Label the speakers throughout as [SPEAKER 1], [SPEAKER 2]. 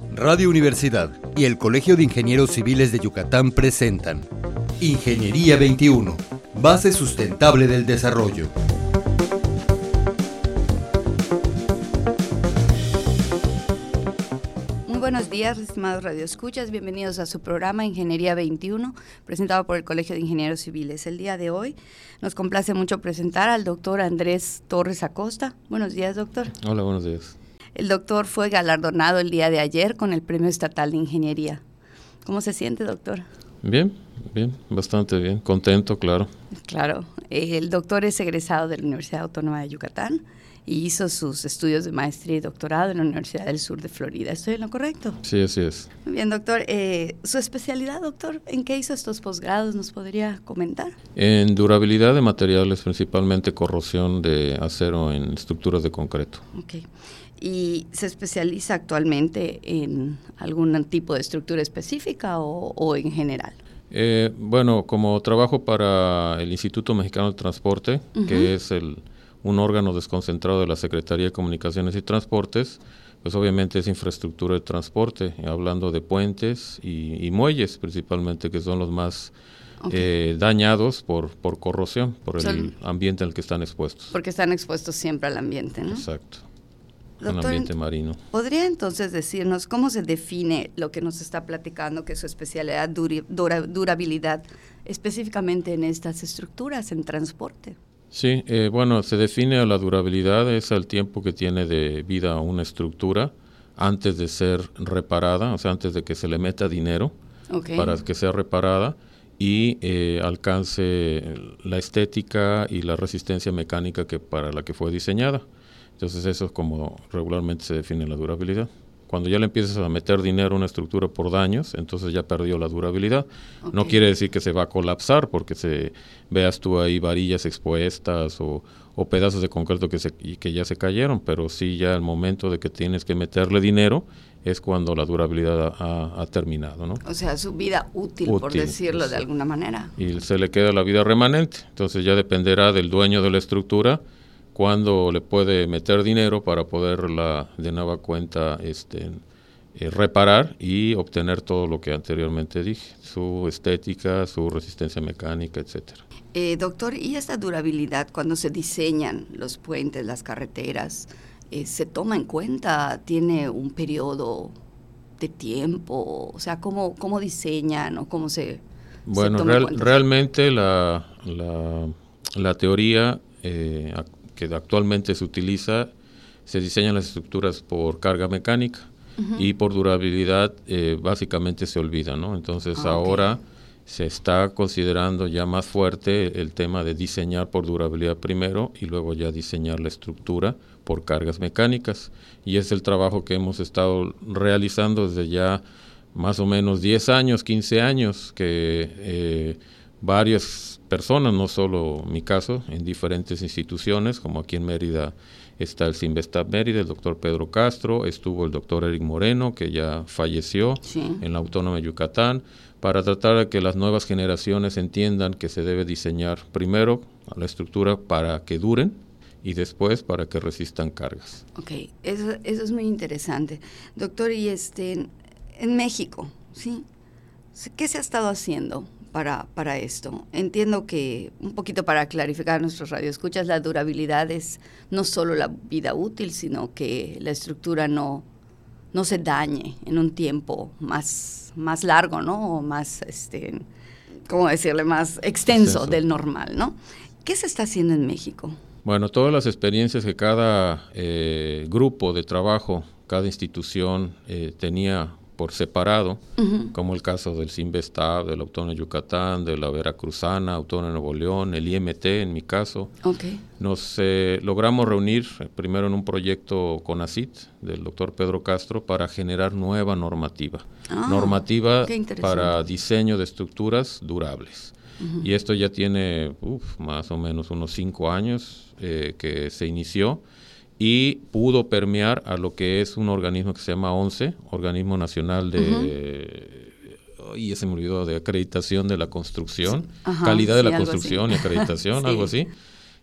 [SPEAKER 1] Radio Universidad y el Colegio de Ingenieros Civiles de Yucatán presentan Ingeniería 21, base sustentable del desarrollo.
[SPEAKER 2] Muy buenos días, estimados radioescuchas. Bienvenidos a su programa Ingeniería 21, presentado por el Colegio de Ingenieros Civiles. El día de hoy nos complace mucho presentar al doctor Andrés Torres Acosta. Buenos días, doctor.
[SPEAKER 3] Hola, buenos días.
[SPEAKER 2] El doctor fue galardonado el día de ayer con el Premio Estatal de Ingeniería. ¿Cómo se siente, doctor?
[SPEAKER 3] Bien, bien, bastante bien. Contento, claro.
[SPEAKER 2] Claro. El doctor es egresado de la Universidad Autónoma de Yucatán y hizo sus estudios de maestría y doctorado en la Universidad del Sur de Florida. ¿Estoy en lo correcto?
[SPEAKER 3] Sí, así es.
[SPEAKER 2] Muy bien, doctor. Eh, ¿Su especialidad, doctor? ¿En qué hizo estos posgrados? ¿Nos podría comentar?
[SPEAKER 3] En durabilidad de materiales, principalmente corrosión de acero en estructuras de concreto.
[SPEAKER 2] Ok y se especializa actualmente en algún tipo de estructura específica o, en general?
[SPEAKER 3] Eh, bueno, como trabajo para el Instituto Mexicano de Transporte, que es el, un órgano desconcentrado de la Secretaría de Comunicaciones y Transportes, pues obviamente es infraestructura de transporte, hablando de puentes y, muelles principalmente, que son los más eh, dañados por, por corrosión, por el ambiente al que están expuestos.
[SPEAKER 2] Porque están expuestos siempre al ambiente, ¿no?
[SPEAKER 3] Exacto ambiente marino.
[SPEAKER 2] ¿Podría entonces decirnos cómo se define lo que nos está platicando, que es su especialidad, durabilidad, específicamente en estas estructuras, en transporte?
[SPEAKER 3] Sí, eh, bueno, se define la durabilidad, es el tiempo que tiene de vida una estructura antes de ser reparada, o sea, antes de que se le meta dinero para que sea reparada y eh, alcance la estética y la resistencia mecánica que para la que fue diseñada. Entonces eso es como regularmente se define la durabilidad. Cuando ya le empiezas a meter dinero a una estructura por daños, entonces ya perdió la durabilidad. No quiere decir que se va a colapsar porque se veas tú ahí varillas expuestas o, pedazos de concreto que, se, que ya se cayeron, pero sí ya el momento de que tienes que meterle dinero es cuando la durabilidad ha, terminado. ¿no?
[SPEAKER 2] O sea, su vida útil, útil por decirlo de alguna manera.
[SPEAKER 3] Y se le queda la vida remanente. Entonces ya dependerá del dueño de la estructura cuándo le puede meter dinero para poderla de nueva cuenta este, eh, reparar y obtener todo lo que anteriormente dije, su estética, su resistencia mecánica, etcétera.
[SPEAKER 2] Eh, doctor, ¿y esta durabilidad cuando se diseñan los puentes, las carreteras, eh, se toma en cuenta? ¿Tiene un periodo de tiempo? O sea, ¿cómo, cómo diseñan o cómo se...
[SPEAKER 3] Bueno, realmente la, la, la teoría eh, que actualmente se utiliza, se diseñan las estructuras por carga mecánica y por durabilidad eh, básicamente se olvida, ¿no? Entonces ah, ahora se está considerando ya más fuerte el tema de diseñar por durabilidad primero y luego ya diseñar la estructura por cargas mecánicas. Y es el trabajo que hemos estado realizando desde ya más o menos 10 años, 15 años, que eh, varias personas, no solo mi caso, en diferentes instituciones, como aquí en Mérida está el Sinvestab Mérida, el doctor Pedro Castro, estuvo el doctor Eric Moreno, que ya falleció en la Autónoma de Yucatán, para tratar de que las nuevas generaciones entiendan que se debe diseñar primero la estructura para que duren y después para que resistan cargas.
[SPEAKER 2] Ok, eso, eso es muy interesante. Doctor, y este, en México, ¿sí? ¿Qué se ha estado haciendo para, para esto. Entiendo que, un poquito para clarificar a nuestros radioescuchas, la durabilidad es no solo la vida útil, sino que la estructura no, no se dañe en un tiempo más, más largo, ¿no? O más, este, ¿cómo decirle? Más extenso del normal, ¿no? ¿Qué se está haciendo en México?
[SPEAKER 3] Bueno, todas las experiencias que cada eh, grupo de trabajo, cada institución eh, tenía por separado, como el caso del Sinvestab, del Autónomo de Yucatán, de la Veracruzana, Autónomo de Nuevo León, el IMT en mi caso. Nos eh, logramos reunir eh, primero en un proyecto con ACIT del doctor Pedro Castro para generar nueva normativa. Ah, normativa para diseño de estructuras durables. Y esto ya tiene más o menos unos cinco años eh, que se inició y pudo permear a lo que es un organismo que se llama ONCE, Organismo Nacional de... Y ese me olvidó, de acreditación de la construcción, calidad de la construcción y acreditación, algo así.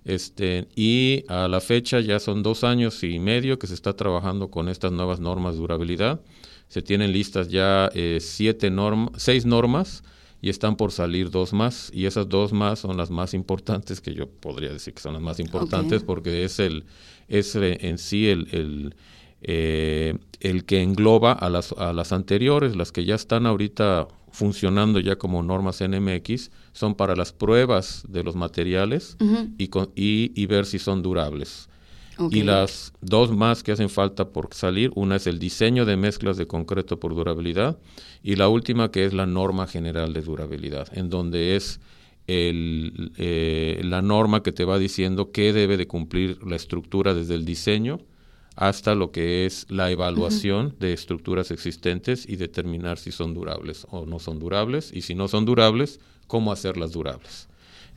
[SPEAKER 3] Este, y a la fecha ya son dos años y medio que se está trabajando con estas nuevas normas de durabilidad. Se tienen listas ya eh, siete normas, seis normas y están por salir dos más y esas dos más son las más importantes que yo podría decir que son las más importantes porque es el es en sí el, el, eh, el que engloba a las, a las anteriores, las que ya están ahorita funcionando ya como normas NMX, son para las pruebas de los materiales y, y, y, ver si son durables. Y las dos más que hacen falta por salir, una es el diseño de mezclas de concreto por durabilidad y la última que es la norma general de durabilidad, en donde es el, eh, la norma que te va diciendo qué debe de cumplir la estructura desde el diseño hasta lo que es la evaluación de estructuras existentes y determinar si son durables o no son durables. Y si no son durables, cómo hacerlas durables.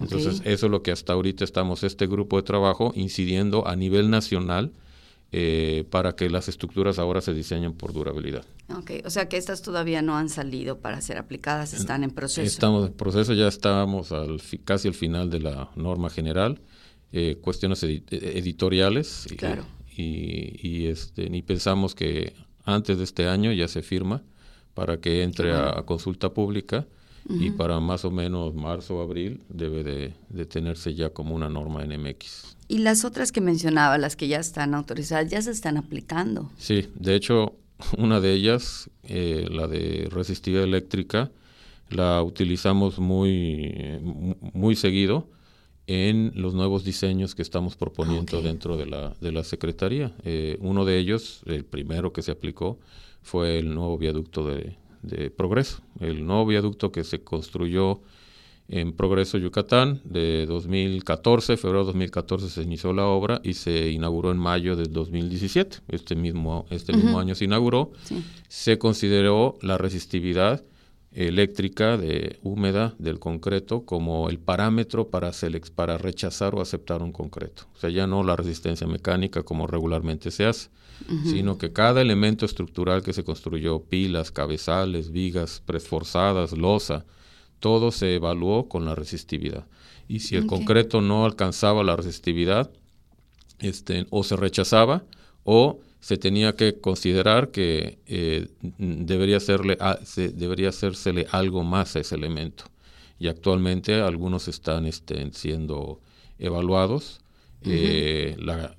[SPEAKER 3] Entonces, eso es lo que hasta ahorita estamos, este grupo de trabajo, incidiendo a nivel nacional eh, para que las estructuras ahora se diseñen por durabilidad.
[SPEAKER 2] Ok, o sea que estas todavía no han salido para ser aplicadas, están en proceso.
[SPEAKER 3] Estamos en proceso, ya estamos al, casi al final de la norma general, eh, cuestiones editoriales.
[SPEAKER 2] Claro.
[SPEAKER 3] Y, y, este, ni pensamos que antes de este año ya se firma para que entre a consulta pública y para más o menos marzo o abril debe de, tenerse ya como una norma NMX.
[SPEAKER 2] Y las otras que mencionaba, las que ya están autorizadas, ya se están aplicando.
[SPEAKER 3] Sí, de hecho, una de ellas, eh, la de resistividad eléctrica, la utilizamos muy, muy seguido en los nuevos diseños que estamos proponiendo dentro de la, de la Secretaría. Eh, uno de ellos, el primero que se aplicó, fue el nuevo viaducto de, de Progreso, el nuevo viaducto que se construyó en Progreso, Yucatán, de 2014, febrero de 2014 se inició la obra y se inauguró en mayo del 2017. Este mismo, este mismo año se inauguró. Se consideró la resistividad eléctrica de húmeda del concreto como el parámetro para, para rechazar o aceptar un concreto. O sea, ya no la resistencia mecánica como regularmente se hace sino que cada elemento estructural que se construyó, pilas, cabezales, vigas preforzadas, losa, todo se evaluó con la resistividad. Y si el concreto no alcanzaba la resistividad, este, o se rechazaba, o se tenía que considerar que eh, debería, se, debería hacérsele algo más a ese elemento. Y actualmente algunos están este, siendo evaluados. Eh, la,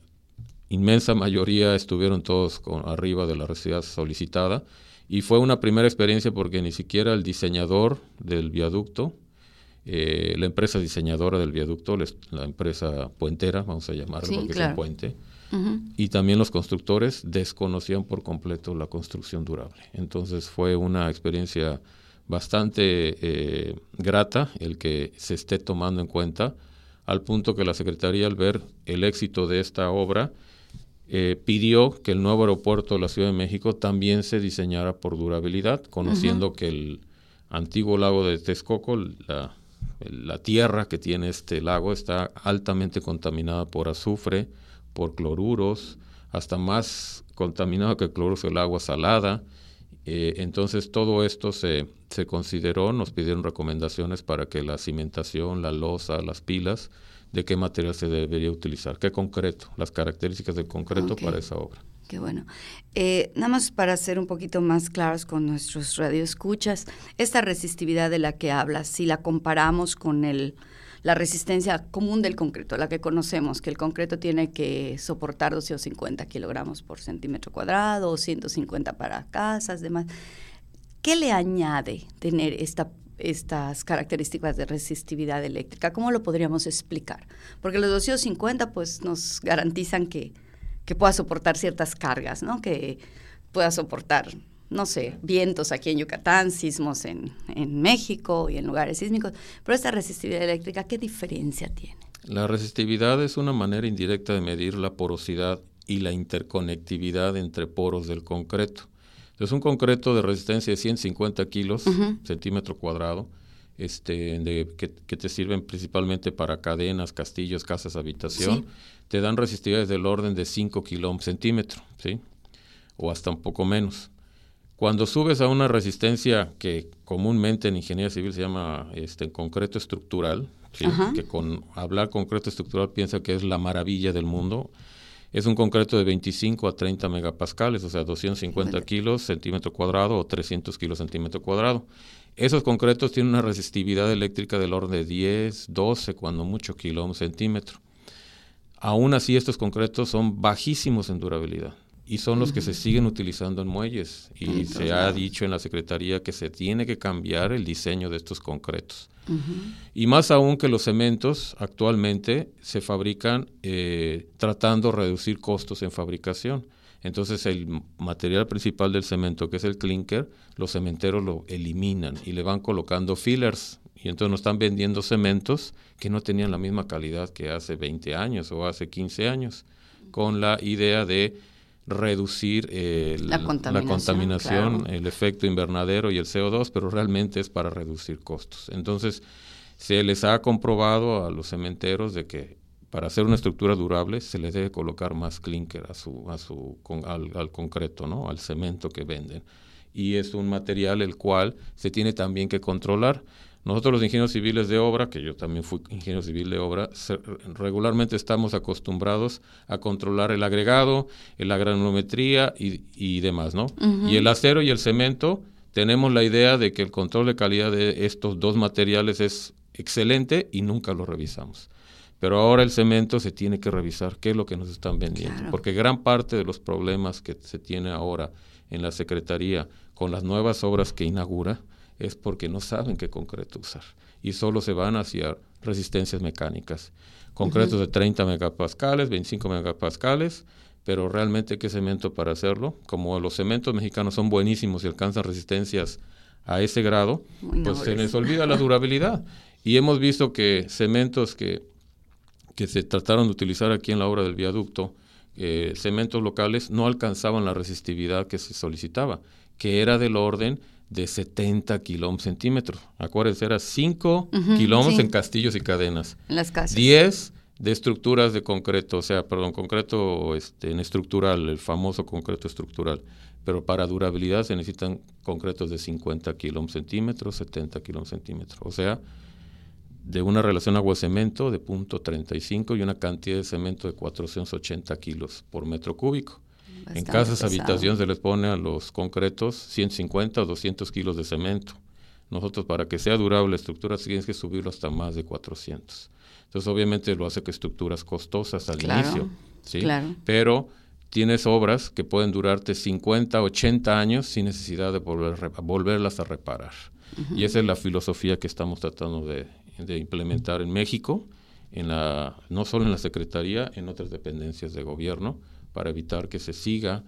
[SPEAKER 3] inmensa mayoría estuvieron todos con, arriba de la residencia solicitada y fue una primera experiencia porque ni siquiera el diseñador del viaducto, eh, la empresa diseñadora del viaducto, la empresa puentera, vamos a llamarlo porque es un puente, y también los constructores desconocían por completo la construcción durable. Entonces fue una experiencia bastante eh, grata el que se esté tomando en cuenta, al punto que la Secretaría al ver el éxito de esta obra, eh, pidió que el nuevo aeropuerto de la Ciudad de México también se diseñara por durabilidad, conociendo que el antiguo lago de Texcoco, la, la, tierra que tiene este lago, está altamente contaminada por azufre, por cloruros, hasta más contaminado que el cloruro el agua salada. Eh, entonces todo esto se, se consideró, nos pidieron recomendaciones para que la cimentación, la losa, las pilas, de qué material se debería utilizar, qué concreto, las características del concreto para esa obra.
[SPEAKER 2] Qué bueno. Eh, nada más para ser un poquito más claros con nuestros radioescuchas, esta resistividad de la que hablas, si la comparamos con el, la resistencia común del concreto, la que conocemos, que el concreto tiene que soportar 250 kilogramos por centímetro cuadrado, o 150 para casas, demás. ¿Qué le añade tener esta estas características de resistividad eléctrica? ¿Cómo lo podríamos explicar? Porque los 250 pues nos garantizan que, que pueda soportar ciertas cargas, ¿no? Que pueda soportar, no sé, vientos aquí en Yucatán, sismos en, en México y en lugares sísmicos. Pero esta resistividad eléctrica, ¿qué diferencia tiene?
[SPEAKER 3] La resistividad es una manera indirecta de medir la porosidad y la interconectividad entre poros del concreto. Es un concreto de resistencia de 150 kilos, centímetro cuadrado, este, de, que, te sirven principalmente para cadenas, castillos, casas, habitación. Te dan resistividades del orden de 5 centímetros, ¿sí? O hasta un poco menos. Cuando subes a una resistencia que comúnmente en ingeniería civil se llama este, concreto estructural, que con hablar concreto estructural piensa que es la maravilla del mundo, es un concreto de 25 a 30 megapascales, o sea, 250 kilos centímetro cuadrado o 300 kilos centímetro cuadrado. Esos concretos tienen una resistividad eléctrica del orden de 10, 12, cuando mucho kilo centímetro. Aún así, estos concretos son bajísimos en durabilidad y son los que se siguen utilizando en muelles. Y se ha dicho en la Secretaría que se tiene que cambiar el diseño de estos concretos. Y más aún que los cementos actualmente se fabrican eh, tratando de reducir costos en fabricación. Entonces el material principal del cemento, que es el clinker, los cementeros lo eliminan y le van colocando fillers. Y entonces nos están vendiendo cementos que no tenían la misma calidad que hace 20 años o hace 15 años, con la idea de reducir eh, la, contaminación, el efecto invernadero y el CO2, pero realmente es para reducir costos. Entonces, se les ha comprobado a los cementeros de que para hacer una estructura durable se les debe colocar más clinker a su, a su, al, al, concreto, ¿no? al cemento que venden. Y es un material el cual se tiene también que controlar. Nosotros los ingenieros civiles de obra, que yo también fui ingeniero civil de obra, regularmente estamos acostumbrados a controlar el agregado, la granulometría y, y demás, ¿no? Y el acero y el cemento, tenemos la idea de que el control de calidad de estos dos materiales es excelente y nunca lo revisamos. Pero ahora el cemento se tiene que revisar qué es lo que nos están vendiendo, porque gran parte de los problemas que se tiene ahora en la Secretaría con las nuevas obras que inaugura, es porque no saben qué concreto usar y solo se van hacia resistencias mecánicas. Concretos de 30 megapascales, 25 megapascales, pero realmente qué cemento para hacerlo. Como los cementos mexicanos son buenísimos y alcanzan resistencias a ese grado, pues se les olvida la durabilidad. Y hemos visto que cementos que, que se trataron de utilizar aquí en la obra del viaducto, eh, cementos locales, no alcanzaban la resistividad que se solicitaba, que era del orden de 70 kilómetros centímetros. Acuérdense, era 5 kilómetros en castillos y cadenas.
[SPEAKER 2] En las casas.
[SPEAKER 3] 10 de estructuras de concreto, o sea, perdón, concreto este, en estructural, el famoso concreto estructural. Pero para durabilidad se necesitan concretos de 50 kilómetros centímetros, 70 kilómetros centímetros. O sea, de una relación agua-cemento de punto 35 y una cantidad de cemento de 480 kilos por metro cúbico en casas, habitaciones se les pone a los concretos 150 o 200 kilos de cemento. Nosotros para que sea durable la estructura tienes que subirlo hasta más de 400. Entonces obviamente lo hace que estructuras costosas al inicio, ¿sí? Claro. Pero tienes obras que pueden durarte 50, 80 años sin necesidad de volver, volverlas a reparar. Y esa es la filosofía que estamos tratando de, de, implementar en México, en la, no solo en la Secretaría, en otras dependencias de gobierno, para evitar que se siga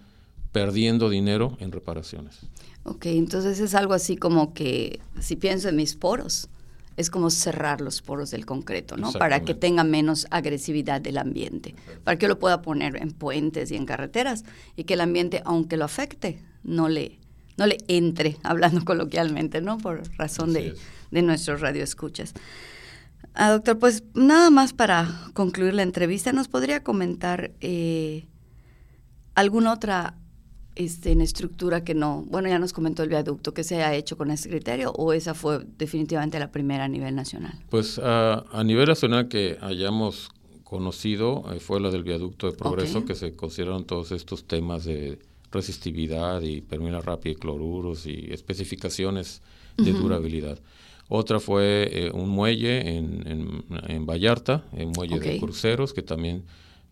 [SPEAKER 3] perdiendo dinero en reparaciones.
[SPEAKER 2] Ok, entonces es algo así como que, si pienso en mis poros, es como cerrar los poros del concreto, ¿no? Para que tenga menos agresividad del ambiente, para que lo pueda poner en puentes y en carreteras y que el ambiente, aunque lo afecte, no le, no le entre, hablando coloquialmente, ¿no? Por razón de, de, nuestros radioescuchas. Ah, doctor, pues nada más para concluir la entrevista, ¿nos podría comentar eh, ¿Alguna otra este, en estructura que no, bueno, ya nos comentó el viaducto, que se haya hecho con ese criterio o esa fue definitivamente la primera a nivel nacional?
[SPEAKER 3] Pues a nivel nacional que hayamos conocido eh, fue la del viaducto de progreso, que se consideraron todos estos temas de resistividad y permeabilidad rápida y cloruros y especificaciones de durabilidad. Otra fue eh, un muelle en, en, Vallarta, el muelle de cruceros, que también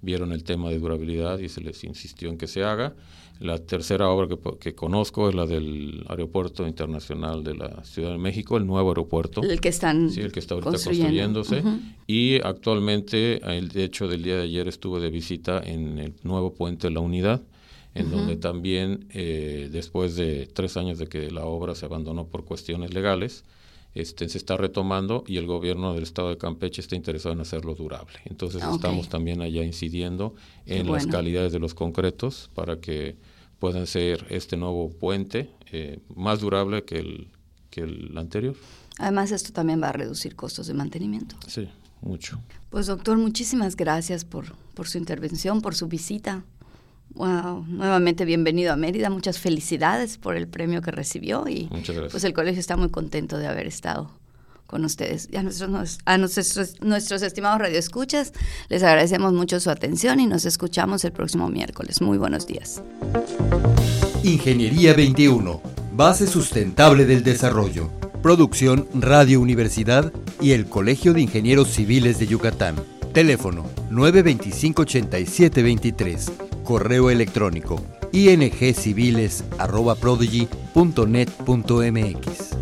[SPEAKER 3] vieron el tema de durabilidad y se les insistió en que se haga. La tercera obra que, conozco es la del Aeropuerto Internacional de la Ciudad de México, el nuevo aeropuerto.
[SPEAKER 2] El que están
[SPEAKER 3] Sí, el que está ahorita construyéndose. Y actualmente, el, de hecho, del día de ayer estuve de visita en el nuevo puente La Unidad, en donde también, eh, después de tres años de que la obra se abandonó por cuestiones legales, este, se está retomando y el gobierno del estado de Campeche está interesado en hacerlo durable. Entonces estamos también allá incidiendo en las calidades de los concretos para que puedan ser este nuevo puente eh, más durable que el, que el anterior.
[SPEAKER 2] Además, esto también va a reducir costos de mantenimiento.
[SPEAKER 3] Sí, mucho.
[SPEAKER 2] Pues doctor, muchísimas gracias por, por su intervención, por su visita. Wow, nuevamente bienvenido a Mérida. Muchas felicidades por el premio que recibió y pues el colegio está muy contento de haber estado con ustedes. Y a nuestros, a nuestros, nuestros estimados radioescuchas, les agradecemos mucho su atención y nos escuchamos el próximo miércoles. Muy buenos días.
[SPEAKER 1] Ingeniería 21, base sustentable del desarrollo. Producción Radio Universidad y el Colegio de Ingenieros Civiles de Yucatán. Teléfono 925-8723. Correo electrónico ingciviles.prodigy.net.mx.